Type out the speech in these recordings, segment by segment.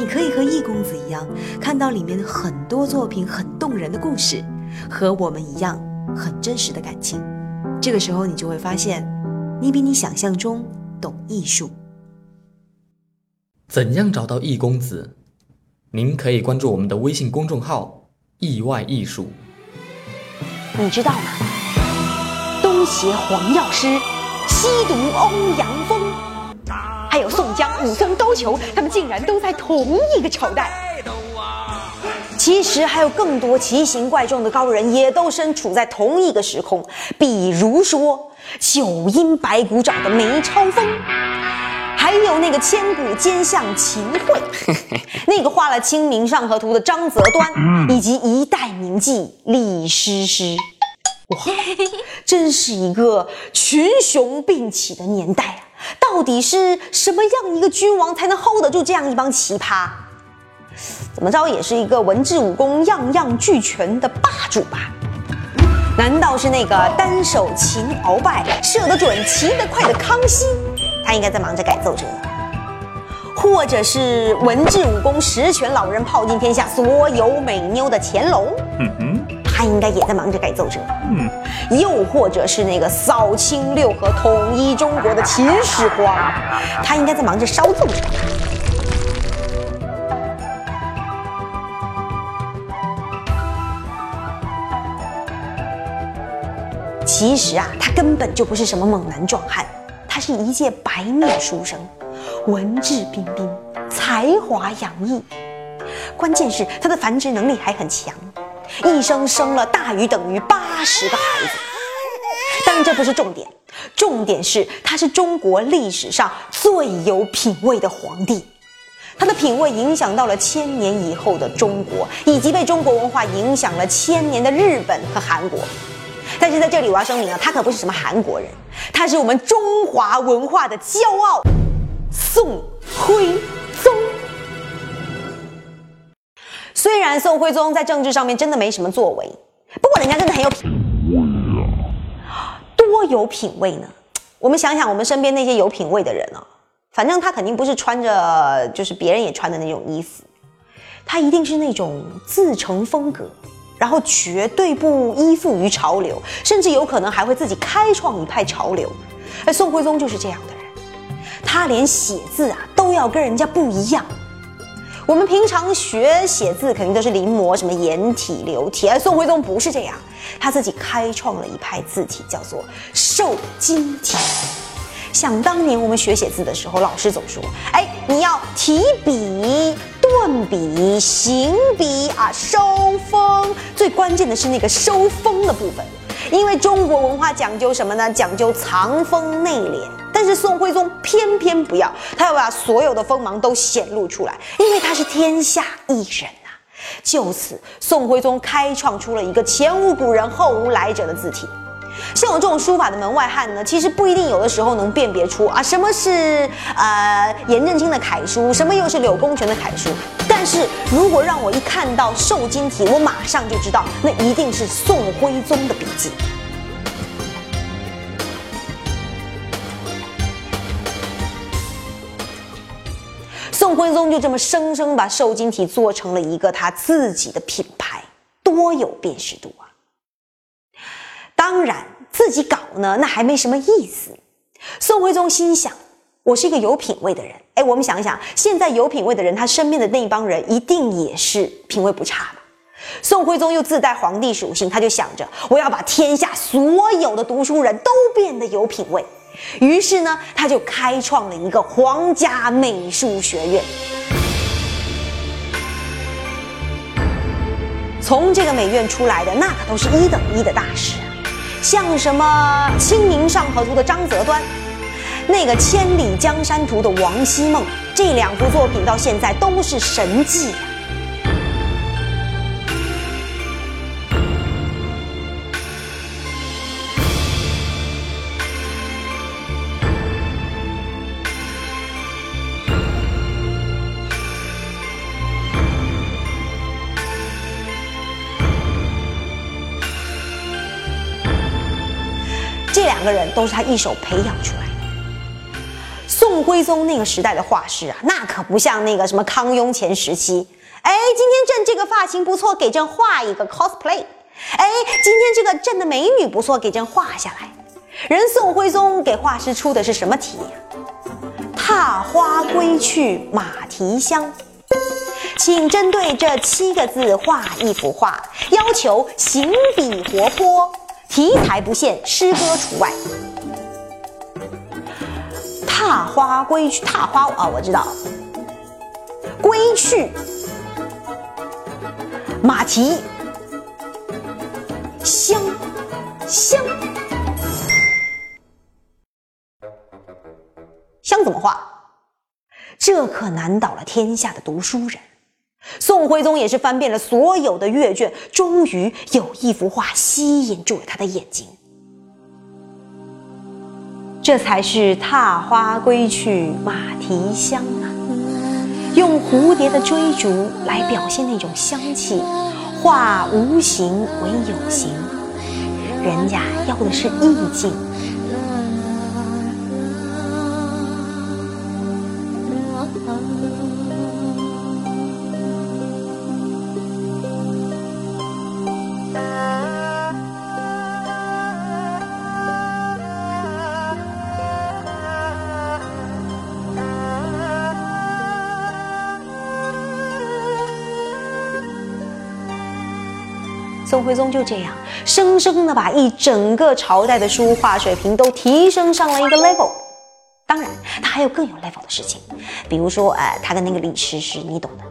你可以和易公子一样，看到里面很多作品很动人的故事，和我们一样很真实的感情。这个时候，你就会发现，你比你想象中懂艺术。怎样找到易公子？您可以关注我们的微信公众号“意外艺术”。你知道吗？东邪黄药师，西毒欧阳锋。武松、高俅，他们竟然都在同一个朝代。其实还有更多奇形怪状的高人，也都身处在同一个时空。比如说九阴白骨爪的梅超风，还有那个千古奸相秦桧，那个画了《清明上河图》的张择端，以及一代名妓李师师。哇，真是一个群雄并起的年代啊！到底是什么样一个君王才能 hold 得住这样一帮奇葩？怎么着也是一个文治武功样样俱全的霸主吧？难道是那个单手擒鳌拜、射得准、骑得快的康熙？他应该在忙着改奏折。或者是文治武功十全老人、泡尽天下所有美妞的乾隆？嗯哼。他应该也在忙着改奏折，嗯，又或者是那个扫清六合、统一中国的秦始皇，他应该在忙着烧奏折。其实啊，他根本就不是什么猛男壮汉，他是一介白面书生，文质彬彬，才华洋溢，关键是他的繁殖能力还很强。一生生了大于等于八十个孩子，当然这不是重点，重点是他是中国历史上最有品位的皇帝，他的品位影响到了千年以后的中国，以及被中国文化影响了千年的日本和韩国。但是在这里我要声明啊，他可不是什么韩国人，他是我们中华文化的骄傲，宋徽虽然宋徽宗在政治上面真的没什么作为，不过人家真的很有品味！多有品味呢？我们想想，我们身边那些有品味的人啊，反正他肯定不是穿着就是别人也穿的那种衣服，他一定是那种自成风格，然后绝对不依附于潮流，甚至有可能还会自己开创一派潮流。而宋徽宗就是这样的人，他连写字啊都要跟人家不一样。我们平常学写字，肯定都是临摹什么颜体、流体，而宋徽宗不是这样，他自己开创了一派字体，叫做瘦金体。想当年我们学写字的时候，老师总说：“哎，你要提笔、顿笔、行笔啊，收锋。最关键的是那个收锋的部分，因为中国文化讲究什么呢？讲究藏锋内敛。”但是宋徽宗偏偏不要，他要把所有的锋芒都显露出来，因为他是天下一人呐。就此，宋徽宗开创出了一个前无古人后无来者的字体。像我这种书法的门外汉呢，其实不一定有的时候能辨别出啊什么是呃颜真卿的楷书，什么又是柳公权的楷书。但是如果让我一看到瘦金体，我马上就知道那一定是宋徽宗的笔迹。宋徽宗就这么生生把瘦金体做成了一个他自己的品牌，多有辨识度啊！当然，自己搞呢，那还没什么意思。宋徽宗心想，我是一个有品位的人。哎，我们想一想，现在有品位的人，他身边的那一帮人，一定也是品位不差吧？宋徽宗又自带皇帝属性，他就想着，我要把天下所有的读书人都变得有品位。于是呢，他就开创了一个皇家美术学院。从这个美院出来的，那可都是一等一的大师，像什么《清明上河图》的张择端，那个《千里江山图》的王希孟，这两幅作品到现在都是神迹呀。人都是他一手培养出来的。宋徽宗那个时代的画师啊，那可不像那个什么康雍乾时期。哎，今天朕这个发型不错，给朕画一个 cosplay。哎，今天这个朕的美女不错，给朕画下来。人宋徽宗给画师出的是什么题？踏花归去马蹄香。请针对这七个字画一幅画，要求行笔活泼，题材不限，诗歌除外。踏花归去，踏花啊，我知道。归去，马蹄香香香怎么画？这可难倒了天下的读书人。宋徽宗也是翻遍了所有的阅卷，终于有一幅画吸引住了他的眼睛。这才是“踏花归去马蹄香”啊！用蝴蝶的追逐来表现那种香气，化无形为有形，人家要的是意境。宋徽宗就这样，生生的把一整个朝代的书画水平都提升上了一个 level。当然，他还有更有 level 的事情，比如说，呃，他跟那个李师师，你懂的。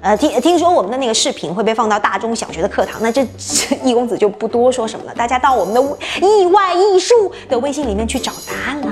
呃，听听说我们的那个视频会被放到大中小学的课堂，那这 易公子就不多说什么了，大家到我们的意外艺术的微信里面去找答案了。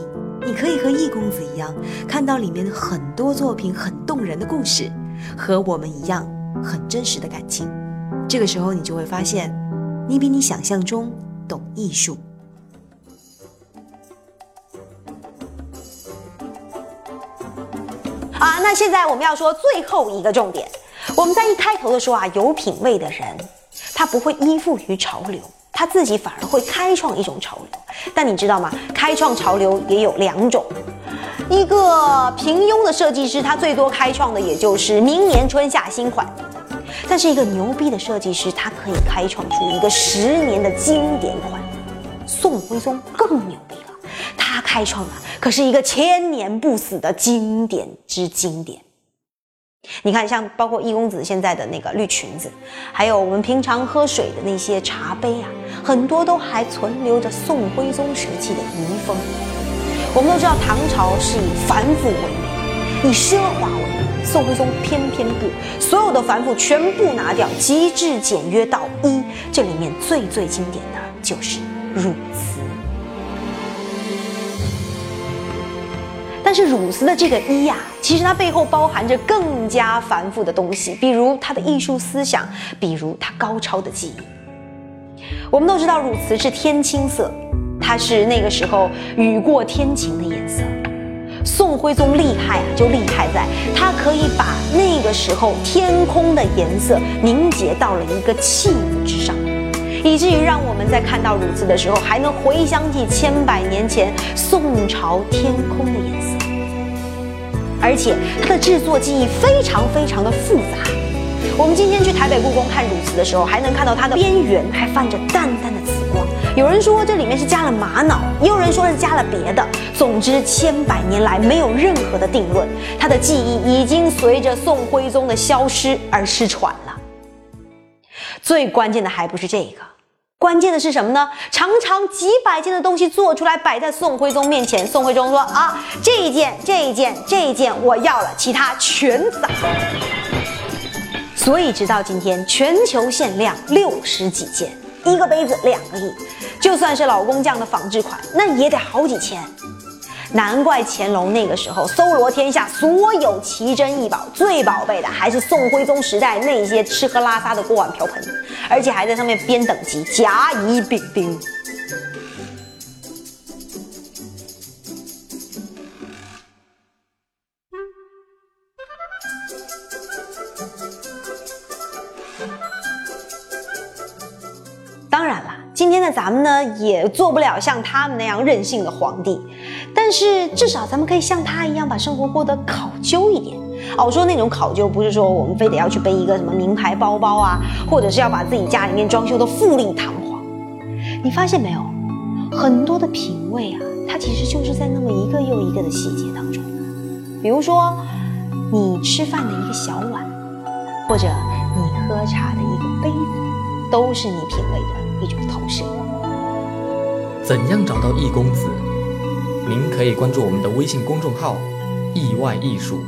你可以和易公子一样，看到里面很多作品很动人的故事，和我们一样很真实的感情。这个时候，你就会发现，你比你想象中懂艺术。啊，那现在我们要说最后一个重点。我们在一开头的时候啊，有品位的人，他不会依附于潮流。他自己反而会开创一种潮流，但你知道吗？开创潮流也有两种，一个平庸的设计师，他最多开创的也就是明年春夏新款；但是一个牛逼的设计师，他可以开创出一个十年的经典款。宋徽宗更牛逼了，他开创的可是一个千年不死的经典之经典。你看，像包括易公子现在的那个绿裙子，还有我们平常喝水的那些茶杯啊，很多都还存留着宋徽宗时期的遗风。我们都知道唐朝是以繁复为美，以奢华为美，宋徽宗偏偏不，所有的繁复全部拿掉，极致简约到一。这里面最最经典的就是汝瓷。但是汝瓷的这个一呀，其实它背后包含着更加繁复的东西，比如它的艺术思想，比如它高超的技艺。我们都知道汝瓷是天青色，它是那个时候雨过天晴的颜色。宋徽宗厉害啊，就厉害在他可以把那个时候天空的颜色凝结到了一个器物之上，以至于让我们在看到汝瓷的时候，还能回想起千百年前宋朝天空的颜色。而且它的制作技艺非常非常的复杂。我们今天去台北故宫看汝瓷的时候，还能看到它的边缘还泛着淡淡的紫光。有人说这里面是加了玛瑙，也有人说是加了别的。总之，千百年来没有任何的定论。它的技艺已经随着宋徽宗的消失而失传了。最关键的还不是这个，关键的是什么呢？常常几百件的东西做出来摆在宋徽宗面前，宋徽宗说啊，这一件、这一件、这一件我要了，其他全砸。所以直到今天，全球限量六十几件，一个杯子两个亿，就算是老工匠的仿制款，那也得好几千。难怪乾隆那个时候搜罗天下所有奇珍异宝，最宝贝的还是宋徽宗时代那些吃喝拉撒的锅碗瓢盆，而且还在上面编等级，甲乙丙丁。当然了，今天的咱们呢，也做不了像他们那样任性的皇帝。但是至少咱们可以像他一样把生活过得考究一点哦。我说那种考究，不是说我们非得要去背一个什么名牌包包啊，或者是要把自己家里面装修的富丽堂皇。你发现没有，很多的品味啊，它其实就是在那么一个又一个的细节当中。比如说，你吃饭的一个小碗，或者你喝茶的一个杯子，都是你品味的一种投射。怎样找到易公子？您可以关注我们的微信公众号“意外艺术”。